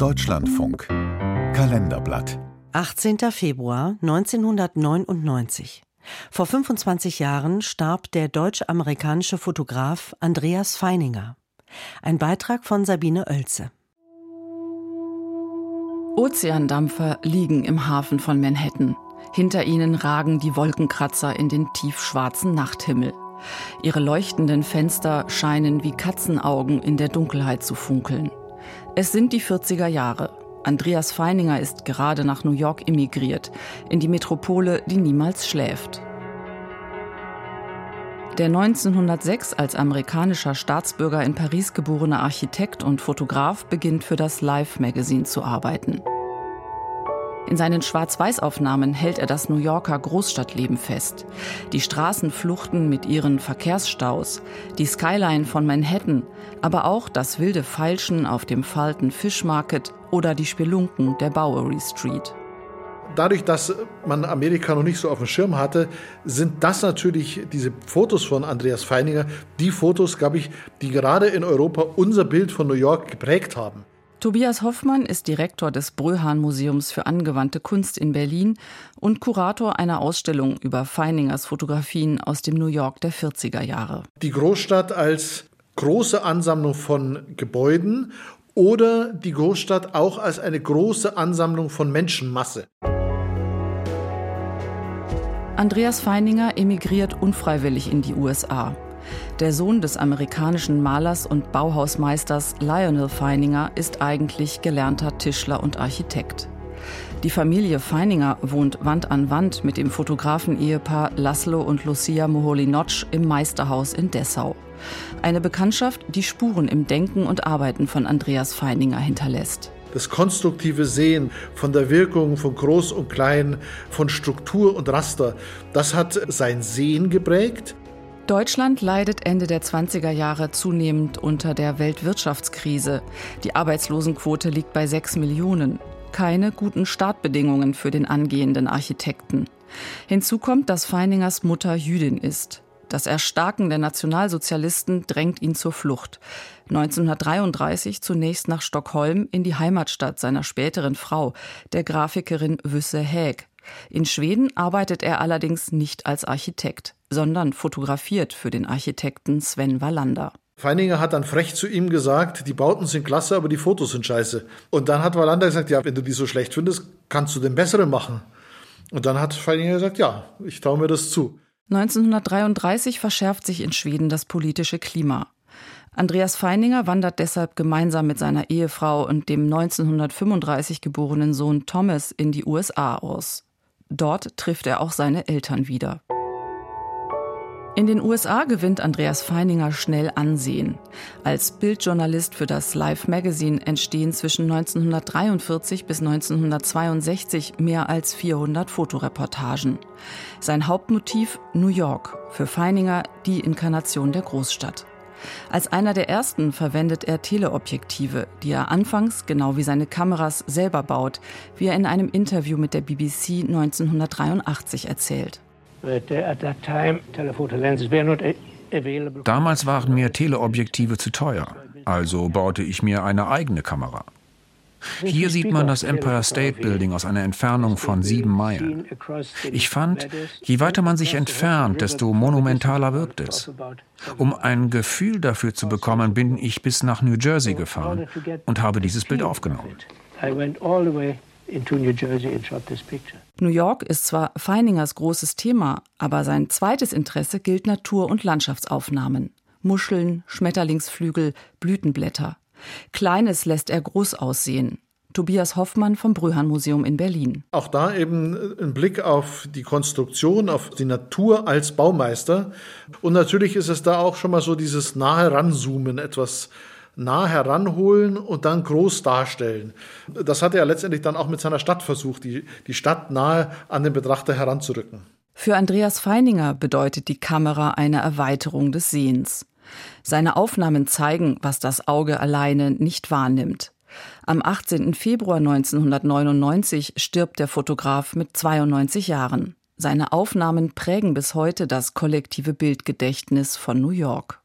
Deutschlandfunk Kalenderblatt 18. Februar 1999. Vor 25 Jahren starb der deutsch-amerikanische Fotograf Andreas Feininger. Ein Beitrag von Sabine Oelze. Ozeandampfer liegen im Hafen von Manhattan. Hinter ihnen ragen die Wolkenkratzer in den tiefschwarzen Nachthimmel. Ihre leuchtenden Fenster scheinen wie Katzenaugen in der Dunkelheit zu funkeln. Es sind die 40er Jahre. Andreas Feininger ist gerade nach New York emigriert, in die Metropole, die niemals schläft. Der 1906 als amerikanischer Staatsbürger in Paris geborene Architekt und Fotograf beginnt für das Life Magazine zu arbeiten. In seinen Schwarz-Weiß-Aufnahmen hält er das New Yorker Großstadtleben fest. Die Straßenfluchten mit ihren Verkehrsstaus, die Skyline von Manhattan, aber auch das wilde Feilschen auf dem Fulton Fish Market oder die Spelunken der Bowery Street. Dadurch, dass man Amerika noch nicht so auf dem Schirm hatte, sind das natürlich diese Fotos von Andreas Feininger, die Fotos, glaube ich, die gerade in Europa unser Bild von New York geprägt haben. Tobias Hoffmann ist Direktor des Bröhan Museums für angewandte Kunst in Berlin und Kurator einer Ausstellung über Feiningers Fotografien aus dem New York der 40er Jahre. Die Großstadt als große Ansammlung von Gebäuden oder die Großstadt auch als eine große Ansammlung von Menschenmasse. Andreas Feininger emigriert unfreiwillig in die USA. Der Sohn des amerikanischen Malers und Bauhausmeisters Lionel Feininger ist eigentlich gelernter Tischler und Architekt. Die Familie Feininger wohnt Wand an Wand mit dem Fotografen-Ehepaar Laszlo und Lucia Moholy-Notch im Meisterhaus in Dessau. Eine Bekanntschaft, die Spuren im Denken und Arbeiten von Andreas Feininger hinterlässt. Das konstruktive Sehen von der Wirkung von Groß und Klein, von Struktur und Raster, das hat sein Sehen geprägt. Deutschland leidet Ende der 20er Jahre zunehmend unter der Weltwirtschaftskrise. Die Arbeitslosenquote liegt bei 6 Millionen. Keine guten Startbedingungen für den angehenden Architekten. Hinzu kommt, dass Feiningers Mutter Jüdin ist. Das Erstarken der Nationalsozialisten drängt ihn zur Flucht. 1933 zunächst nach Stockholm in die Heimatstadt seiner späteren Frau, der Grafikerin Wüsse Häg. In Schweden arbeitet er allerdings nicht als Architekt, sondern fotografiert für den Architekten Sven Wallander. Feininger hat dann frech zu ihm gesagt, die Bauten sind klasse, aber die Fotos sind scheiße. Und dann hat Wallander gesagt, ja, wenn du die so schlecht findest, kannst du den besseren machen. Und dann hat Feininger gesagt, ja, ich traue mir das zu. 1933 verschärft sich in Schweden das politische Klima. Andreas Feininger wandert deshalb gemeinsam mit seiner Ehefrau und dem 1935 geborenen Sohn Thomas in die USA aus. Dort trifft er auch seine Eltern wieder. In den USA gewinnt Andreas Feininger schnell Ansehen. Als Bildjournalist für das Life Magazine entstehen zwischen 1943 bis 1962 mehr als 400 Fotoreportagen. Sein Hauptmotiv New York, für Feininger die Inkarnation der Großstadt. Als einer der ersten verwendet er Teleobjektive, die er anfangs, genau wie seine Kameras, selber baut, wie er in einem Interview mit der BBC 1983 erzählt. Damals waren mir Teleobjektive zu teuer, also baute ich mir eine eigene Kamera. Hier sieht man das Empire State Building aus einer Entfernung von sieben Meilen. Ich fand, je weiter man sich entfernt, desto monumentaler wirkt es. Um ein Gefühl dafür zu bekommen, bin ich bis nach New Jersey gefahren und habe dieses Bild aufgenommen. New York ist zwar Feiningers großes Thema, aber sein zweites Interesse gilt Natur- und Landschaftsaufnahmen. Muscheln, Schmetterlingsflügel, Blütenblätter. Kleines lässt er groß aussehen. Tobias Hoffmann vom Bröhan Museum in Berlin. Auch da eben ein Blick auf die Konstruktion, auf die Natur als Baumeister. Und natürlich ist es da auch schon mal so dieses nahe Ranzoomen, etwas nah heranholen und dann groß darstellen. Das hat er letztendlich dann auch mit seiner Stadt versucht, die, die Stadt nahe an den Betrachter heranzurücken. Für Andreas Feininger bedeutet die Kamera eine Erweiterung des Sehens. Seine Aufnahmen zeigen, was das Auge alleine nicht wahrnimmt. Am 18. Februar 1999 stirbt der Fotograf mit 92 Jahren. Seine Aufnahmen prägen bis heute das kollektive Bildgedächtnis von New York.